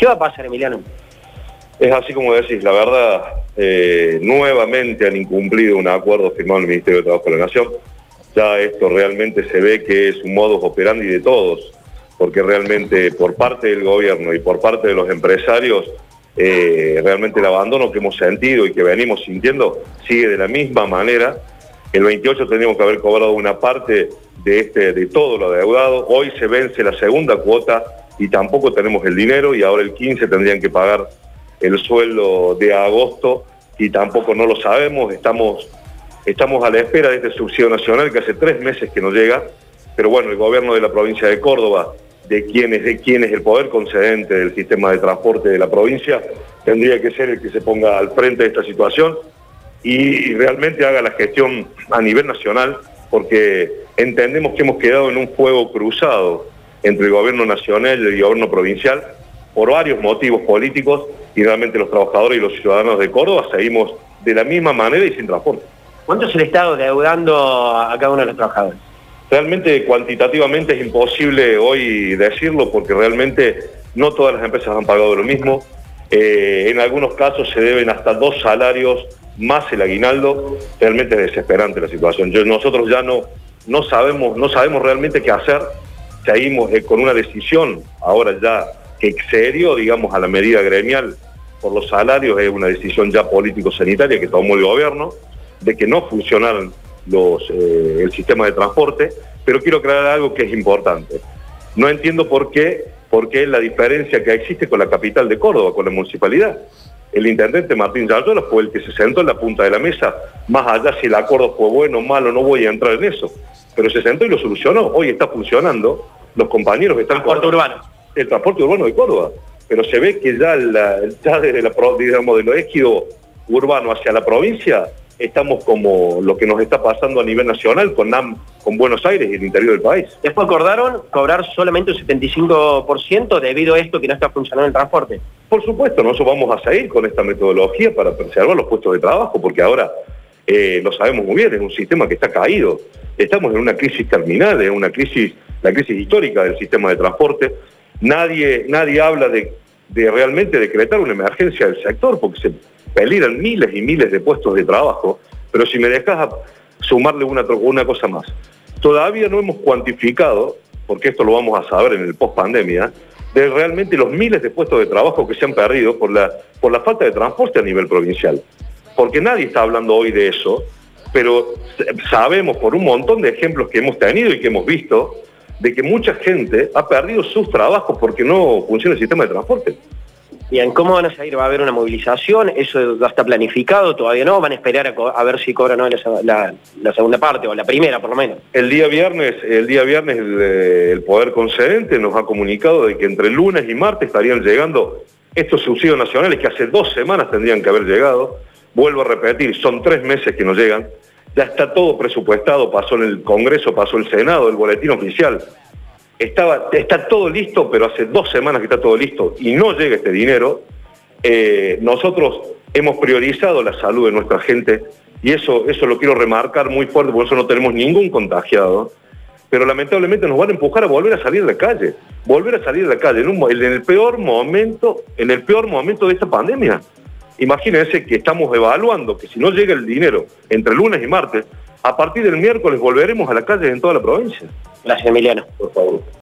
¿Qué va a pasar, Emiliano? Es así como decís, la verdad, eh, nuevamente han incumplido un acuerdo firmado en el Ministerio de Trabajo de la Nación. Ya esto realmente se ve que es un modus operandi de todos, porque realmente por parte del gobierno y por parte de los empresarios, eh, realmente el abandono que hemos sentido y que venimos sintiendo sigue de la misma manera. El 28 teníamos que haber cobrado una parte de, este, de todo lo adeudado. Hoy se vence la segunda cuota y tampoco tenemos el dinero y ahora el 15 tendrían que pagar el sueldo de agosto y tampoco no lo sabemos, estamos, estamos a la espera de este subsidio nacional que hace tres meses que no llega, pero bueno, el gobierno de la provincia de Córdoba, de quién de quién es el poder concedente del sistema de transporte de la provincia, tendría que ser el que se ponga al frente de esta situación y realmente haga la gestión a nivel nacional, porque entendemos que hemos quedado en un fuego cruzado entre el gobierno nacional y el gobierno provincial por varios motivos políticos y realmente los trabajadores y los ciudadanos de Córdoba seguimos de la misma manera y sin transporte. ¿Cuánto es el Estado deudando a cada uno de los trabajadores? Realmente cuantitativamente es imposible hoy decirlo porque realmente no todas las empresas han pagado lo mismo. Eh, en algunos casos se deben hasta dos salarios más el aguinaldo. Realmente es desesperante la situación. nosotros ya no, no, sabemos, no sabemos realmente qué hacer. Seguimos eh, con una decisión ahora ya que excedió, digamos, a la medida gremial por los salarios, es una decisión ya político-sanitaria que tomó el gobierno, de que no funcionaran los, eh, el sistema de transporte, pero quiero aclarar algo que es importante. No entiendo por qué, por qué la diferencia que existe con la capital de Córdoba, con la municipalidad. El intendente Martín Yardola fue el que se sentó en la punta de la mesa, más allá si el acuerdo fue bueno o malo, no voy a entrar en eso, pero se sentó y lo solucionó. Hoy está funcionando, los compañeros están... Transporte urbano el transporte urbano de Córdoba. Pero se ve que ya, ya desde la, digamos, de lo égido urbano hacia la provincia, estamos como lo que nos está pasando a nivel nacional con NAM, con Buenos Aires y el interior del país. Después acordaron cobrar solamente un 75% debido a esto que no está funcionando el transporte. Por supuesto, nosotros vamos a seguir con esta metodología para preservar los puestos de trabajo, porque ahora eh, lo sabemos muy bien, es un sistema que está caído. Estamos en una crisis terminal, en una crisis, la crisis histórica del sistema de transporte. Nadie, nadie habla de, realmente decretar una emergencia del sector porque se peligran miles y miles de puestos de trabajo, pero si me dejas sumarle una, una cosa más, todavía no hemos cuantificado, porque esto lo vamos a saber en el post pandemia, de realmente los miles de puestos de trabajo que se han perdido por la, por la falta de transporte a nivel provincial. Porque nadie está hablando hoy de eso, pero sabemos por un montón de ejemplos que hemos tenido y que hemos visto de que mucha gente ha perdido sus trabajos porque no funciona el sistema de transporte. Bien, ¿cómo van a salir? ¿Va a haber una movilización? ¿Eso ya está planificado? ¿Todavía no? ¿Van a esperar a, ver si cobran no la, segunda parte o la primera por lo menos? El día viernes, el, día viernes el, Poder Concedente nos ha comunicado de que entre lunes y martes estarían llegando estos subsidios nacionales que hace dos semanas tendrían que haber llegado. Vuelvo a repetir, son tres meses que no llegan ya está todo presupuestado, pasó en el Congreso, pasó el Senado, el boletín oficial. Estaba, está todo listo, pero hace dos semanas que está todo listo y no llega este dinero. Eh, nosotros hemos priorizado la salud de nuestra gente y eso, eso lo quiero remarcar muy fuerte, por eso no tenemos ningún contagiado. Pero lamentablemente nos van a empujar a volver a salir de la calle, volver a salir de la calle en el peor momento, en el peor momento de esta pandemia. Imagínense que estamos evaluando que si no llega el dinero entre lunes y martes, a partir del miércoles volveremos a la calle en toda la provincia. Gracias, Emiliano. Por favor.